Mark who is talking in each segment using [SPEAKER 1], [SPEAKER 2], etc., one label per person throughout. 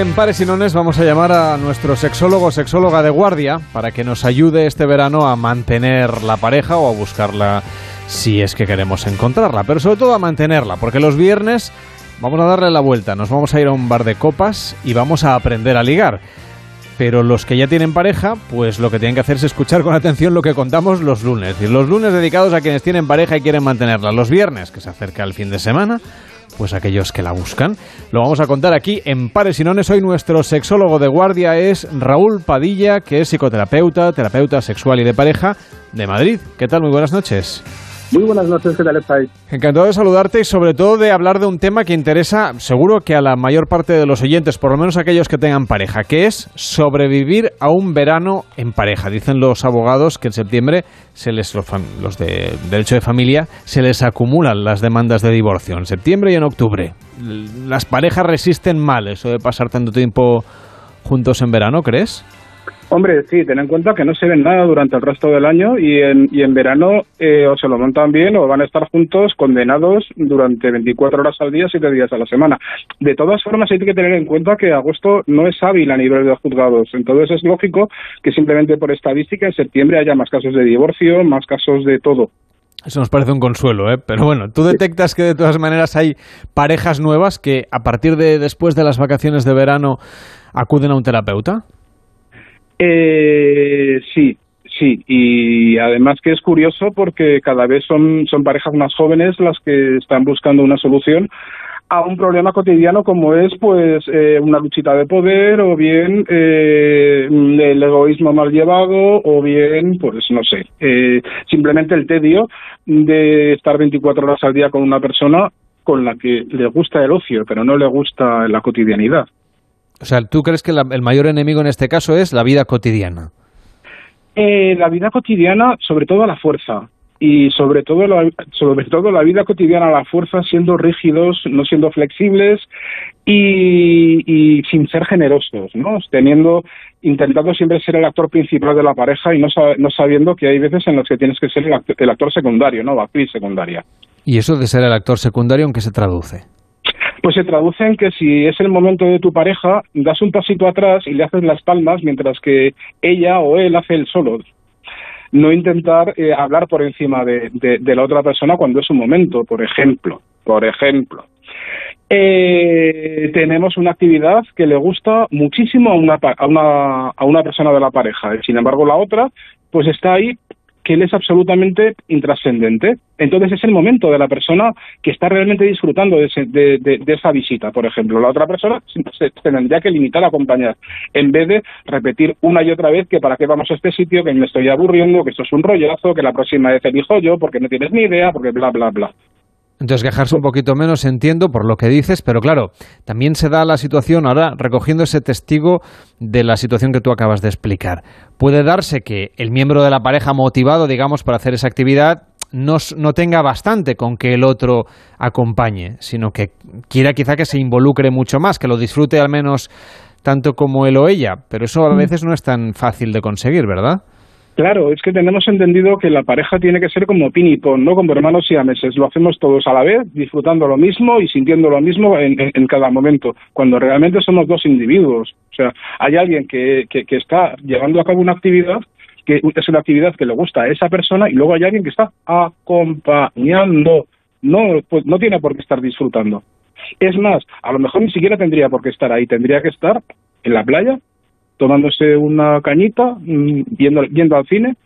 [SPEAKER 1] en Pares y Nones vamos a llamar a nuestro sexólogo o sexóloga de guardia para que nos ayude este verano a mantener la pareja o a buscarla si es que queremos encontrarla, pero sobre todo a mantenerla, porque los viernes vamos a darle la vuelta, nos vamos a ir a un bar de copas y vamos a aprender a ligar. Pero los que ya tienen pareja, pues lo que tienen que hacer es escuchar con atención lo que contamos los lunes. Y los lunes dedicados a quienes tienen pareja y quieren mantenerla. Los viernes, que se acerca el fin de semana, pues aquellos que la buscan. Lo vamos a contar aquí en Pares y Nones. Hoy nuestro sexólogo de guardia es Raúl Padilla, que es psicoterapeuta, terapeuta sexual y de pareja de Madrid. ¿Qué tal? Muy buenas noches.
[SPEAKER 2] Muy buenas noches, ¿qué tal estáis?
[SPEAKER 1] Encantado de saludarte y sobre todo de hablar de un tema que interesa seguro que a la mayor parte de los oyentes, por lo menos aquellos que tengan pareja, que es sobrevivir a un verano en pareja. Dicen los abogados que en septiembre se les, los, de derecho de familia se les acumulan las demandas de divorcio en septiembre y en octubre. Las parejas resisten mal eso de pasar tanto tiempo juntos en verano, ¿crees?
[SPEAKER 2] Hombre, sí, ten en cuenta que no se ven nada durante el resto del año y en, y en verano eh, o se lo montan bien o van a estar juntos condenados durante 24 horas al día, 7 días a la semana. De todas formas, hay que tener en cuenta que agosto no es hábil a nivel de juzgados. Entonces es lógico que simplemente por estadística en septiembre haya más casos de divorcio, más casos de todo.
[SPEAKER 1] Eso nos parece un consuelo, ¿eh? Pero bueno, ¿tú detectas que de todas maneras hay parejas nuevas que a partir de después de las vacaciones de verano acuden a un terapeuta?
[SPEAKER 2] Eh, sí, sí, y además que es curioso porque cada vez son, son parejas más jóvenes las que están buscando una solución a un problema cotidiano como es pues eh, una luchita de poder o bien eh, el egoísmo mal llevado o bien pues no sé eh, simplemente el tedio de estar 24 horas al día con una persona con la que le gusta el ocio pero no le gusta la cotidianidad
[SPEAKER 1] o sea, ¿tú crees que el mayor enemigo en este caso es la vida cotidiana?
[SPEAKER 2] Eh, la vida cotidiana, sobre todo la fuerza. Y sobre todo, la, sobre todo la vida cotidiana la fuerza, siendo rígidos, no siendo flexibles y, sin ser generosos, ¿no? Teniendo, intentando siempre ser el actor principal de la pareja y no, no sabiendo que hay veces en las que tienes que ser el actor, el actor secundario, ¿no? La actriz secundaria.
[SPEAKER 1] ¿Y eso de ser el actor secundario en qué se traduce?
[SPEAKER 2] Pues se traduce en que si es el momento de tu pareja, das un pasito atrás y le haces las palmas mientras que ella o él hace el solo. No intentar eh, hablar por encima de, la otra persona cuando es un momento, por ejemplo. Por ejemplo. Eh, tenemos una actividad que le gusta muchísimo a una, a, una, a una persona de la pareja. Sin embargo, la otra, pues está ahí que él es absolutamente intrascendente. Entonces es el momento de la persona que está realmente disfrutando de, esa visita, por ejemplo. La otra persona se, tendría que limitar a acompañar, en vez de repetir una y otra vez que para qué vamos a este sitio, que me estoy aburriendo, que esto es un rollazo, que la próxima vez elijo yo, porque no tienes ni idea, porque bla, bla, bla.
[SPEAKER 1] Entonces, quejarse un poquito menos, entiendo, por lo que dices, pero claro, también se da la situación, ahora recogiendo ese testigo de la situación que tú acabas de explicar. Puede darse que el miembro de la pareja motivado, digamos, para hacer esa actividad, no, no, tenga bastante con que el otro acompañe, sino que quiera quizá que se involucre mucho más, que lo disfrute al menos tanto como él o ella, pero eso a mm. veces no es tan fácil de conseguir, ¿verdad?
[SPEAKER 2] Claro, es que tenemos entendido que la pareja tiene que ser como pin y pon, ¿no? Como hermanos y meses. Lo hacemos todos a la vez, disfrutando lo mismo y sintiendo lo mismo en, cada momento, cuando realmente somos dos individuos. O sea, hay alguien que, que, está llevando a cabo una actividad que es una actividad que le gusta a esa persona y luego hay alguien que está acompañando. No, pues no tiene por qué estar disfrutando. Es más, a lo mejor ni siquiera tendría por qué estar ahí, tendría que estar en la playa tomándose una cañita, mm, yendo, yendo al cine,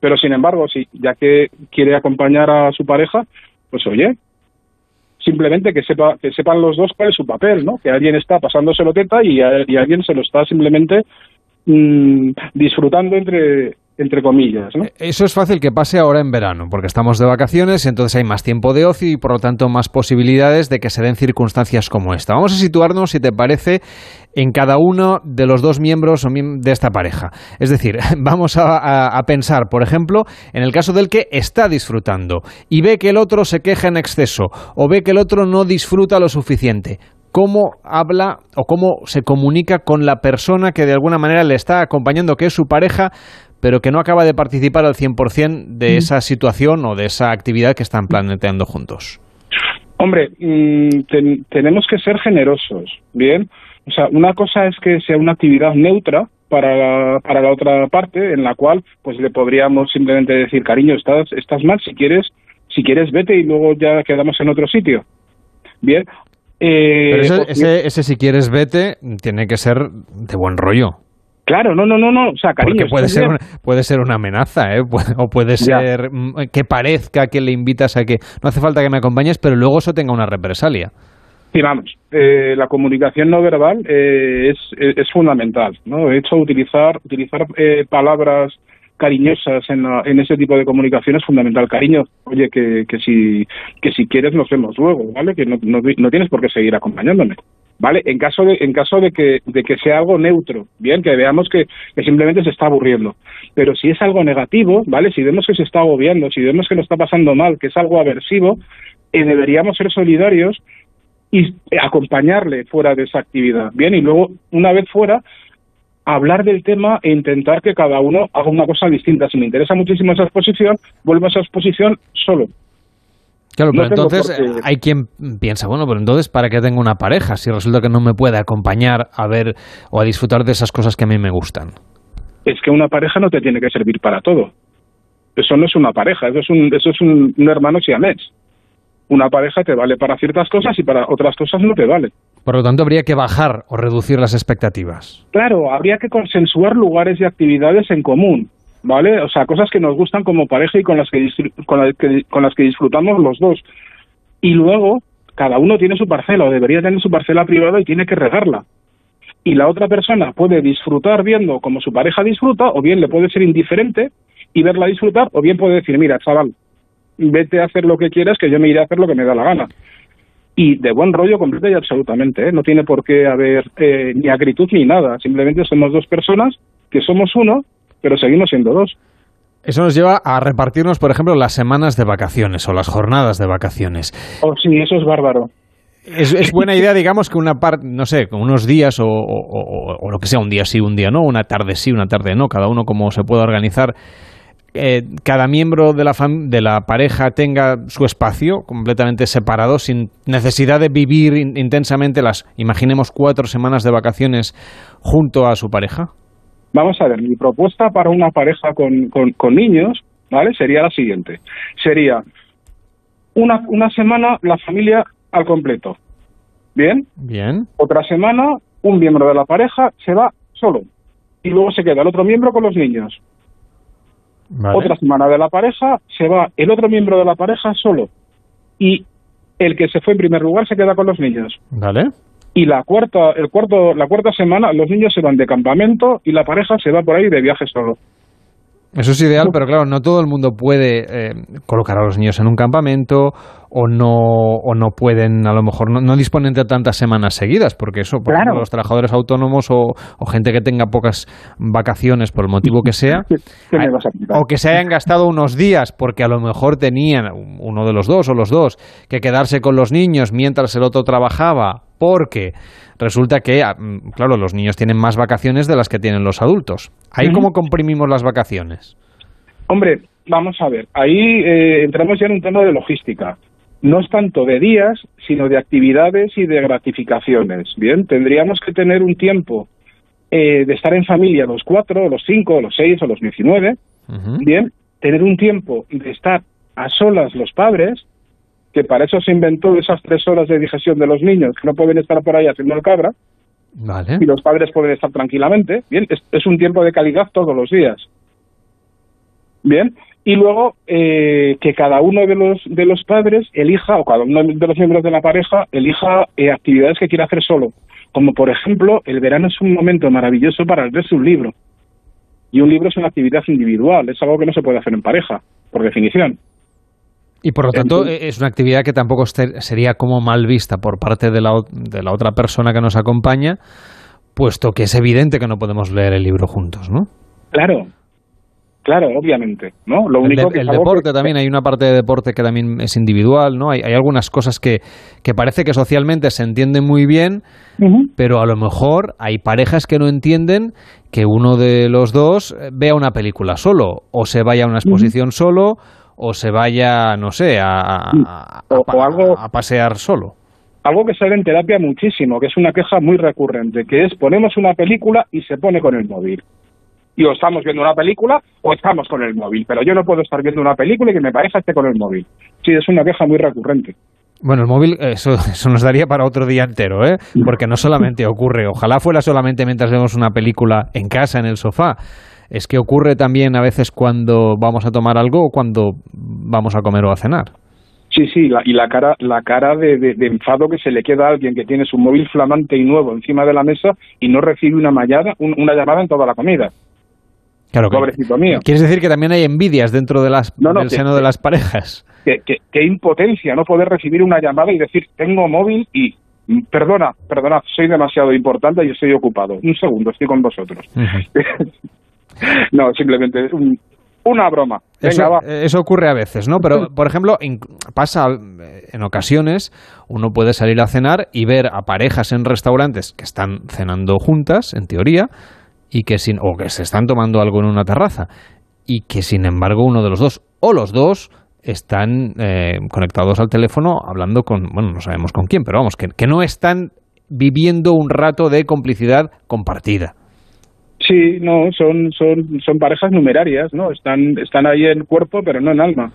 [SPEAKER 2] pero sin embargo, si ya que quiere acompañar a su pareja, pues oye, simplemente que sepa que sepan los dos cuál es su papel, ¿no? Que alguien está pasándoselo teta y, alguien se lo está simplemente mm, disfrutando entre entre comillas. ¿no?
[SPEAKER 1] Eso es fácil que pase ahora en verano, porque estamos de vacaciones, entonces hay más tiempo de ocio y por lo tanto más posibilidades de que se den circunstancias como esta. Vamos a situarnos, si te parece, en cada uno de los dos miembros de esta pareja. Es decir, vamos a, pensar, por ejemplo, en el caso del que está disfrutando y ve que el otro se queja en exceso o ve que el otro no disfruta lo suficiente cómo habla o cómo se comunica con la persona que de alguna manera le está acompañando, que es su pareja, pero que no acaba de participar al 100% de esa situación o de esa actividad que están planteando juntos?
[SPEAKER 2] Hombre, mm, tenemos que ser generosos, ¿bien? O sea, una cosa es que sea una actividad neutra para la, para la otra parte, en la cual pues le podríamos simplemente decir, cariño, estás, estás mal, si quieres, si quieres vete y luego ya quedamos en otro sitio. Bien.
[SPEAKER 1] Eh, Pero ese, ese, ese si quieres vete tiene que ser de buen rollo.
[SPEAKER 2] Claro, no, no, no, no, o sea, cariño.
[SPEAKER 1] Porque puede ser, una, puede ser una amenaza, ¿eh? o puede ser mm, que parezca que le invitas a que no hace falta que me acompañes, pero luego eso tenga una represalia.
[SPEAKER 2] Sí, vamos, eh, la comunicación no verbal eh, es, es, fundamental, ¿no? De hecho, utilizar, utilizar eh, palabras cariñosas en, en, ese tipo de comunicación es fundamental. Cariño, oye, que, que, si, que si quieres nos vemos luego, ¿vale? Que no, no, no tienes por qué seguir acompañándome. ¿Vale? En caso de, en caso de que, de que sea algo neutro, bien, que veamos que, simplemente se está aburriendo. Pero si es algo negativo, ¿vale? Si vemos que se está agobiando, si vemos que lo está pasando mal, que es algo aversivo, eh, deberíamos ser solidarios y acompañarle fuera de esa actividad, bien, y luego, una vez fuera, hablar del tema e intentar que cada uno haga una cosa distinta. Si me interesa muchísimo esa exposición, vuelvo a esa exposición solo.
[SPEAKER 1] Claro, pero entonces hay quien piensa, bueno, pero entonces ¿para qué tengo una pareja si resulta que no me puede acompañar a ver o a disfrutar de esas cosas que a mí me gustan?
[SPEAKER 2] Es que una pareja no te tiene que servir para todo. Eso no es una pareja, eso es un, eso es un, un hermano siamés. Una pareja te vale para ciertas cosas y para otras cosas no te vale.
[SPEAKER 1] Por lo tanto, habría que bajar o reducir las expectativas.
[SPEAKER 2] Claro, habría que consensuar lugares y actividades en común. ¿Vale? O sea, cosas que nos gustan como pareja y con las que, con las que, con las que disfrutamos los dos. Y luego, cada uno tiene su parcela o debería tener su parcela privada y tiene que regarla. Y la otra persona puede disfrutar viendo como su pareja disfruta, o bien le puede ser indiferente y verla disfrutar, o bien puede decir, mira, chaval, vete a hacer lo que quieras, que yo me iré a hacer lo que me da la gana. Y de buen rollo completo y absolutamente, ¿eh? no tiene por qué haber eh, ni acritud ni nada, simplemente somos dos personas que somos uno pero seguimos siendo dos.
[SPEAKER 1] Eso nos lleva a repartirnos, por ejemplo, las semanas de vacaciones o las jornadas de vacaciones.
[SPEAKER 2] Oh, sí, eso es bárbaro.
[SPEAKER 1] Es, buena idea, digamos, que una parte, no sé, con unos días o, o, lo que sea, un día sí, un día no, una tarde sí, una tarde no, cada uno como se pueda organizar. Eh, cada miembro de la, de la pareja tenga su espacio completamente separado, sin necesidad de vivir intensamente las, imaginemos, cuatro semanas de vacaciones junto a su pareja.
[SPEAKER 2] Vamos a ver, mi propuesta para una pareja con, con, niños, ¿vale? Sería la siguiente. Sería una, una semana la familia al completo. ¿Bien?
[SPEAKER 1] Bien.
[SPEAKER 2] Otra semana un miembro de la pareja se va solo y luego se queda el otro miembro con los niños. Otra semana de la pareja se va el otro miembro de la pareja solo y el que se fue en primer lugar se queda con los niños.
[SPEAKER 1] Vale
[SPEAKER 2] y la cuarta, el cuarto, la cuarta semana los niños se van de campamento y la pareja se va por ahí de viaje solo.
[SPEAKER 1] Eso es ideal, pero claro, no todo el mundo puede eh, colocar a los niños en un campamento o no, o no pueden, a lo mejor, no, disponen de tantas semanas seguidas, porque eso, por ejemplo, los trabajadores autónomos o, gente que tenga pocas vacaciones por el motivo que sea, o que se hayan gastado unos días porque a lo mejor tenían uno de los dos o los dos que quedarse con los niños mientras el otro trabajaba, porque resulta que, ah, mm, claro, los niños tienen más vacaciones de las que tienen los adultos. ¿Ahí cómo comprimimos las vacaciones?
[SPEAKER 2] Hombre, vamos a ver, ahí eh, entramos ya en un tema de logística no es tanto de días, sino de actividades y de gratificaciones. Bien, tendríamos que tener un tiempo eh, de estar en familia los cuatro, los cinco, los seis o los diecinueve. Bien, tener un tiempo de estar a solas los padres, que para eso se inventó esas tres horas de digestión de los niños, que no pueden estar por ahí haciendo el cabra. Y los padres pueden estar tranquilamente. Bien, es un tiempo de calidad todos los días. Bien, y luego eh, que cada uno de los de los padres elija o cada uno de los miembros de la pareja elija eh, actividades que quiera hacer solo como por ejemplo el verano es un momento maravilloso para leerse un libro y un libro es una actividad individual es algo que no se puede hacer en pareja por definición
[SPEAKER 1] y por lo tanto es una actividad que tampoco sería como mal vista por parte de la, de la otra persona que nos acompaña puesto que es evidente que no podemos leer el libro juntos, ¿no?
[SPEAKER 2] Claro, Claro, obviamente, ¿no?
[SPEAKER 1] Lo único el, deporte también, hay una parte de deporte que también es individual, ¿no? Hay, hay algunas cosas que, que, parece que socialmente se entienden muy bien, pero a lo mejor hay parejas que no entienden que uno de los dos vea una película solo, o se vaya a una exposición solo, o se vaya, no sé, a, a, a pasear solo
[SPEAKER 2] algo que sale en terapia muchísimo, que es una queja muy recurrente, que es ponemos una película y se pone con el móvil. Y o estamos viendo una película o estamos con el móvil, pero yo no puedo estar viendo una película y que me pareja esté con el móvil. Sí, es una queja muy recurrente.
[SPEAKER 1] Bueno, el móvil, eso, eso nos daría para otro día entero, ¿eh? Porque no solamente ocurre, ojalá fuera solamente mientras vemos una película en casa, en el sofá. Es que ocurre también a veces cuando vamos a tomar algo o cuando vamos a comer o a cenar.
[SPEAKER 2] Sí, sí, y la cara, la cara de, de, enfado que se le queda a alguien que tiene su móvil flamante y nuevo encima de la mesa y no recibe una, mallada, una llamada en toda la comida.
[SPEAKER 1] Claro, Pobrecito mío. ¿Quieres decir que también hay envidias dentro de las, del seno de las parejas?
[SPEAKER 2] Qué que, impotencia no poder recibir una llamada y decir, tengo móvil y perdona, perdona, soy demasiado importante y estoy ocupado. Un segundo, estoy con vosotros. no, simplemente una broma.
[SPEAKER 1] eso, ocurre a veces, ¿no? Pero, por ejemplo, pasa en ocasiones, uno puede salir a cenar y ver a parejas en restaurantes que están cenando juntas, en teoría, y que sin, o que se están tomando algo en una terraza, y que sin embargo uno de los dos, o los dos, están eh, conectados al teléfono hablando con, bueno, no sabemos con quién, pero vamos, que, que no están viviendo un rato de complicidad compartida.
[SPEAKER 2] Sí, no, son, son, son parejas numerarias, ¿no? Están, están ahí en cuerpo, pero no en alma.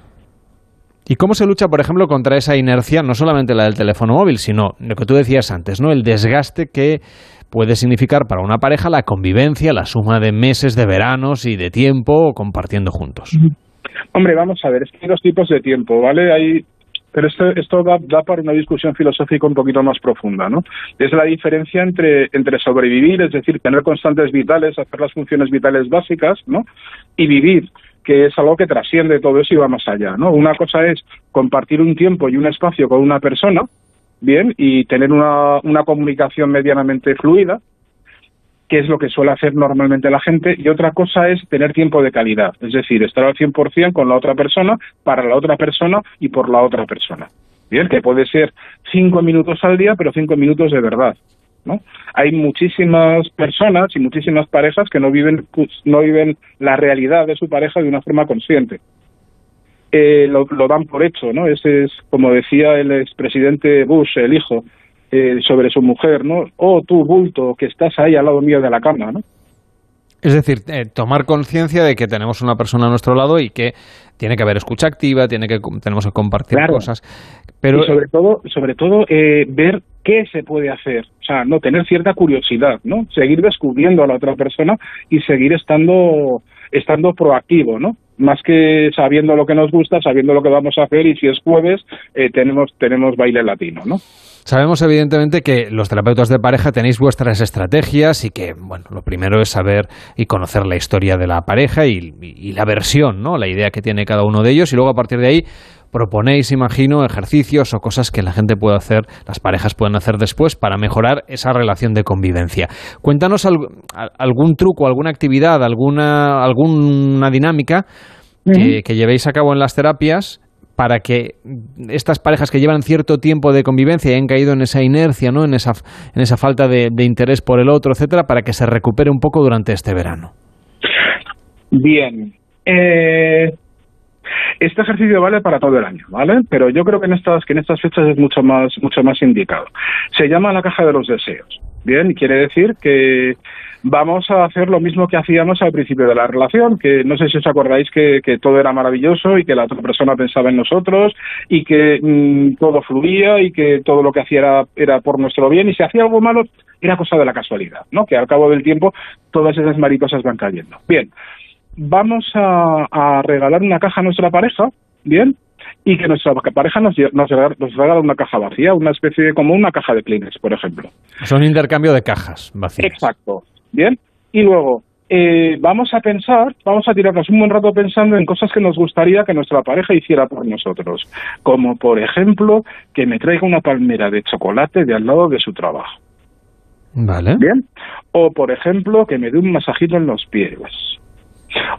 [SPEAKER 1] ¿Y cómo se lucha, por ejemplo, contra esa inercia, no solamente la del teléfono móvil, sino lo que tú decías antes, ¿no? El desgaste que puede significar para una pareja la convivencia, la suma de meses de veranos y de tiempo compartiendo juntos.
[SPEAKER 2] Hombre, vamos a ver, es que hay dos tipos de tiempo, ¿vale? Hay pero esto, esto da, da, para una discusión filosófica un poquito más profunda, ¿no? Es la diferencia entre, entre sobrevivir, es decir, tener constantes vitales, hacer las funciones vitales básicas, ¿no? Y vivir, que es algo que trasciende todo eso y va más allá, ¿no? Una cosa es compartir un tiempo y un espacio con una persona, bien, y tener una, una comunicación medianamente fluida, que es lo que suele hacer normalmente la gente, y otra cosa es tener tiempo de calidad, es decir, estar al 100% con la otra persona, para la otra persona y por la otra persona. Bien, que puede ser cinco minutos al día, pero cinco minutos de verdad. ¿no? Hay muchísimas personas y muchísimas parejas que no viven, no viven la realidad de su pareja de una forma consciente. Eh, lo, lo, dan por hecho, ¿no? Ese es, como decía el expresidente Bush, el hijo, eh, sobre su mujer, ¿no? Oh, tú, bulto, que estás ahí al lado mío de la cama, ¿no?
[SPEAKER 1] Es decir, eh, tomar conciencia de que tenemos una persona a nuestro lado y que tiene que haber escucha activa, tiene que tenemos que compartir cosas, pero
[SPEAKER 2] y sobre todo, sobre todo eh, ver qué se puede hacer, o sea, no tener cierta curiosidad, ¿no? Seguir descubriendo a la otra persona y seguir estando estando proactivo, ¿no? Más que sabiendo lo que nos gusta, sabiendo lo que vamos a hacer y si es jueves tenemos tenemos baile latino, ¿no?
[SPEAKER 1] Sabemos evidentemente que los terapeutas de pareja tenéis vuestras estrategias y que, bueno, lo primero es saber y conocer la historia de la pareja y, la versión, ¿no? La idea que tiene cada uno de ellos y luego a partir de ahí proponéis, imagino, ejercicios o cosas que la gente puede hacer, las parejas pueden hacer después para mejorar esa relación de convivencia. Cuéntanos algún truco, alguna actividad, alguna, alguna dinámica que llevéis a cabo en las terapias para que estas parejas que llevan cierto tiempo de convivencia y han caído en esa inercia, ¿no? en, esa, en esa falta de, interés por el otro, etcétera, para que se recupere un poco durante este verano?
[SPEAKER 2] Bien. Eh, este ejercicio vale para todo el año, ¿vale? Pero yo creo que en estas, que en estas fechas es mucho más, mucho más indicado. Se llama la caja de los deseos. Bien, quiere decir que vamos a hacer lo mismo que hacíamos al principio de la relación, que no sé si os acordáis que, todo era maravilloso y que la otra persona pensaba en nosotros y que mm, todo fluía y que todo lo que hacía era, por nuestro bien y si hacía algo malo era cosa de la casualidad, ¿no? Que al cabo del tiempo todas esas mariposas van cayendo. Bien, vamos a, regalar una caja a nuestra pareja, ¿bien? y que nuestra pareja nos, nos, regala una caja vacía, una especie de como una caja de Kleenex, por ejemplo.
[SPEAKER 1] Son un intercambio de cajas vacías.
[SPEAKER 2] Exacto. Bien, y luego eh, vamos a pensar, vamos a tirarnos un buen rato pensando en cosas que nos gustaría que nuestra pareja hiciera por nosotros, como por ejemplo que me traiga una palmera de chocolate de al lado de su trabajo.
[SPEAKER 1] Vale.
[SPEAKER 2] Bien. O por ejemplo que me dé un masajito en los pies.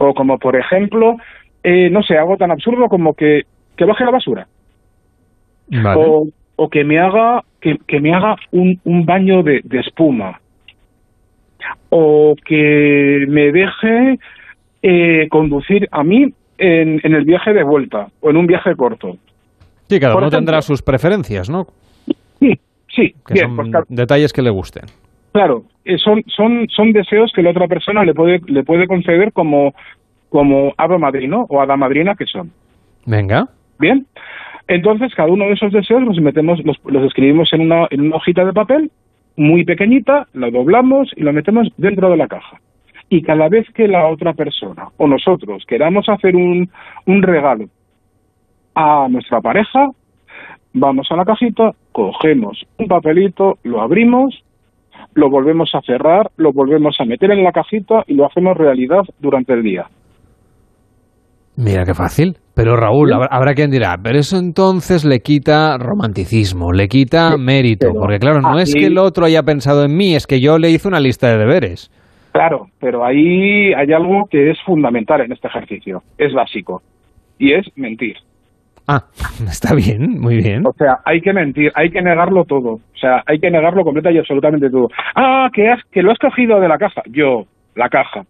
[SPEAKER 2] O como por ejemplo, eh, no sé, algo tan absurdo como que, que baje la basura.
[SPEAKER 1] Vale.
[SPEAKER 2] O, o que me haga que, que me haga un, un baño de, de espuma o que me deje eh, conducir a mí en, en, el viaje de vuelta o en un viaje corto.
[SPEAKER 1] Sí, cada uno tendrá sus preferencias, ¿no?
[SPEAKER 2] Sí, Sí,
[SPEAKER 1] que son detalles que le gusten.
[SPEAKER 2] Claro, eh, son, son, son deseos que la otra persona le puede, le puede conceder como, como hada madrino o hada madrina que son.
[SPEAKER 1] Venga.
[SPEAKER 2] Bien. Entonces, cada uno de esos deseos los metemos, los, los escribimos en una, en una hojita de papel muy pequeñita, lo doblamos y lo metemos dentro de la caja. Y cada vez que la otra persona o nosotros queramos hacer un, un regalo a nuestra pareja, vamos a la cajita, cogemos un papelito, lo abrimos, lo volvemos a cerrar, lo volvemos a meter en la cajita y lo hacemos realidad durante el día.
[SPEAKER 1] Mira qué fácil. Pero Raúl, habrá, quien dirá, pero eso entonces le quita romanticismo, le quita mérito, porque claro, no es que el otro haya pensado en mí, es que yo le hice una lista de deberes.
[SPEAKER 2] Claro, pero ahí hay algo que es fundamental en este ejercicio, es básico, y es mentir.
[SPEAKER 1] Ah, está bien, muy bien.
[SPEAKER 2] O sea, hay que mentir, hay que negarlo todo. O sea, hay que negarlo completa y absolutamente todo. Ah, que, has, que lo has cogido de la caja. Yo, la caja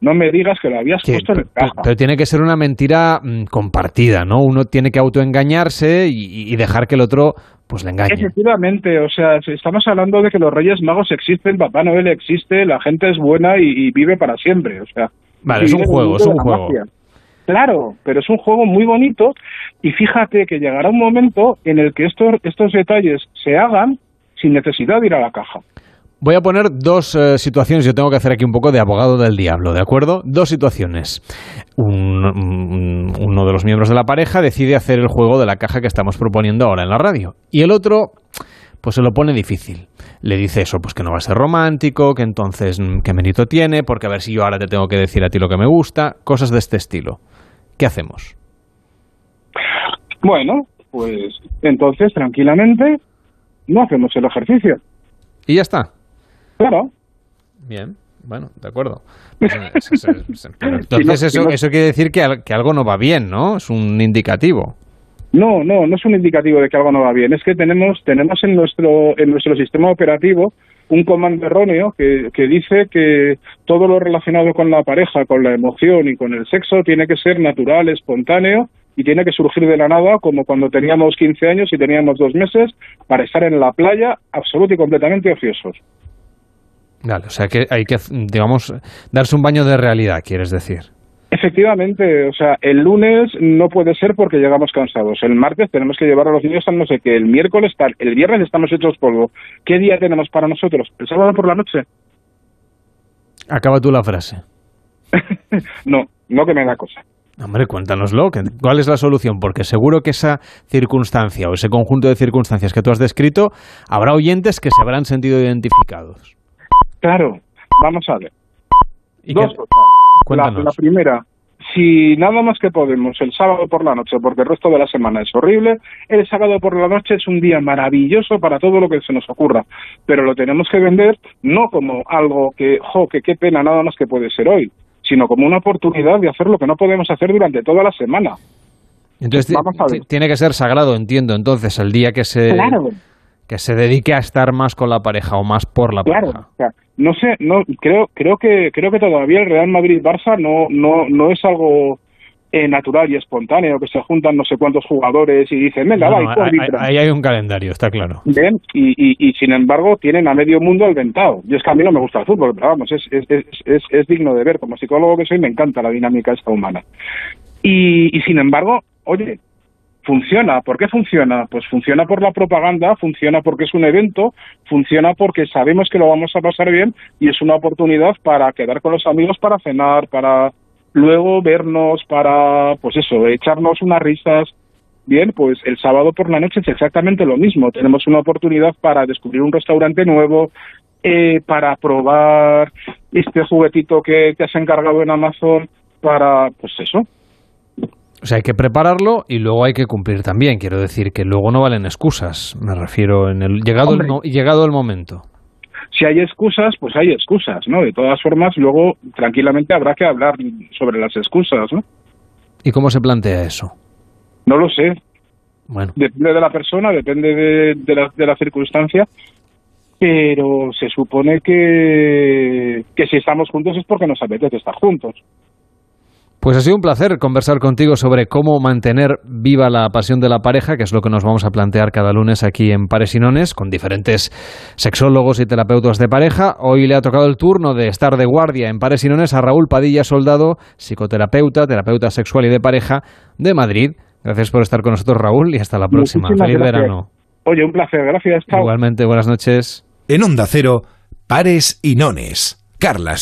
[SPEAKER 2] no me digas que lo habías puesto en el caja.
[SPEAKER 1] Pero, tiene que ser una mentira mm, compartida, ¿no? Uno tiene que autoengañarse y, y, dejar que el otro pues le engañe.
[SPEAKER 2] Efectivamente, o sea, estamos hablando de que los Reyes Magos existen, Papá Noel existe, la gente es buena y, vive para siempre, o sea.
[SPEAKER 1] Vale, es un juego, es un juego.
[SPEAKER 2] Claro, pero es un juego muy bonito y fíjate que llegará un momento en el que estos, estos detalles se hagan sin necesidad de ir a la caja.
[SPEAKER 1] Voy a poner dos eh, situaciones. Yo tengo que hacer aquí un poco de abogado del diablo, ¿de acuerdo? Dos situaciones. uno de los miembros de la pareja decide hacer el juego de la caja que estamos proponiendo ahora en la radio. Y el otro, pues se lo pone difícil. Le dice eso, pues que no va a ser romántico, que entonces mm, qué mérito tiene, porque a ver si yo ahora te tengo que decir a ti lo que me gusta, cosas de este estilo. ¿Qué hacemos?
[SPEAKER 2] Bueno, pues entonces tranquilamente no hacemos el ejercicio.
[SPEAKER 1] Y ya está.
[SPEAKER 2] Claro.
[SPEAKER 1] Bien, bueno, de acuerdo. Entonces eso, eso quiere decir que, que algo no va bien, ¿no? Es un indicativo.
[SPEAKER 2] No, no, no es un indicativo de que algo no va bien. Es que tenemos, tenemos en nuestro, en nuestro sistema operativo un comando erróneo que, que dice que todo lo relacionado con la pareja, con la emoción y con el sexo tiene que ser natural, espontáneo y tiene que surgir de la nada como cuando teníamos 15 años y teníamos dos meses para estar en la playa absoluto y completamente ociosos.
[SPEAKER 1] Vale, o sea que hay que, digamos, darse un baño de realidad, quieres decir.
[SPEAKER 2] Efectivamente, o sea, el lunes no puede ser porque llegamos cansados. El martes tenemos que llevar a los niños a no sé qué. El miércoles tal. El viernes estamos hechos polvo. ¿Qué día tenemos para nosotros? ¿El sábado por la noche?
[SPEAKER 1] Acaba tú la frase.
[SPEAKER 2] no, no que me da cosa.
[SPEAKER 1] Hombre, cuéntanoslo. ¿Cuál es la solución? Porque seguro que esa circunstancia o ese conjunto de circunstancias que tú has descrito, habrá oyentes que se habrán sentido identificados.
[SPEAKER 2] Claro, vamos a ver. Dos cosas. La, primera, si nada más que podemos el sábado por la noche, porque el resto de la semana es horrible, el sábado por la noche es un día maravilloso para todo lo que se nos ocurra, pero lo tenemos que vender no como algo que, jo, que qué pena nada más que puede ser hoy, sino como una oportunidad de hacer lo que no podemos hacer durante toda la semana.
[SPEAKER 1] Entonces tiene que ser sagrado, entiendo, entonces, el día que se... que se dedique a estar más con la pareja o más por la pareja.
[SPEAKER 2] Claro, no sé, no creo creo que creo que todavía el Real Madrid Barça no no no es algo eh, natural y espontáneo que se juntan no sé cuántos jugadores y dicen venga va,
[SPEAKER 1] ahí, hay un calendario está claro.
[SPEAKER 2] Bien y, y, sin embargo tienen a medio mundo alventado y es que a mí no me gusta el fútbol pero vamos es es, es, es digno de ver. Como psicólogo que soy me encanta la dinámica esta humana. Y, y sin embargo oye funciona. ¿Por qué funciona? Pues funciona por la propaganda, funciona porque es un evento, funciona porque sabemos que lo vamos a pasar bien y es una oportunidad para quedar con los amigos para cenar, para luego vernos, para, pues eso, echarnos unas risas. Bien, pues el sábado por la noche es exactamente lo mismo. Tenemos una oportunidad para descubrir un restaurante nuevo, eh, para probar este juguetito que te has encargado en Amazon, para, pues eso,
[SPEAKER 1] o sea, hay que prepararlo y luego hay que cumplir también. Quiero decir que luego no valen excusas. Me refiero en el llegado, el, llegado el momento.
[SPEAKER 2] Si hay excusas, pues hay excusas, ¿no? De todas formas, luego tranquilamente habrá que hablar sobre las excusas, ¿no?
[SPEAKER 1] ¿Y cómo se plantea eso?
[SPEAKER 2] No lo sé. Bueno. Depende de la persona, depende de, de, la, de la circunstancia, pero se supone que, que si estamos juntos es porque nos apetece estar juntos.
[SPEAKER 1] Pues ha sido un placer conversar contigo sobre cómo mantener viva la pasión de la pareja, que es lo que nos vamos a plantear cada lunes aquí en Pares y Nones, con diferentes sexólogos y terapeutas de pareja. Hoy le ha tocado el turno de estar de guardia en Pares y Nones a Raúl Padilla Soldado, psicoterapeuta, terapeuta sexual y de pareja de Madrid. Gracias por estar con nosotros, Raúl, y hasta la próxima.
[SPEAKER 2] Muchísimas
[SPEAKER 1] Feliz
[SPEAKER 2] gracias.
[SPEAKER 1] verano.
[SPEAKER 2] Oye, un placer, gracias. Chao.
[SPEAKER 1] Igualmente, buenas noches.
[SPEAKER 3] En Onda Cero, Pares y Nones. Carlas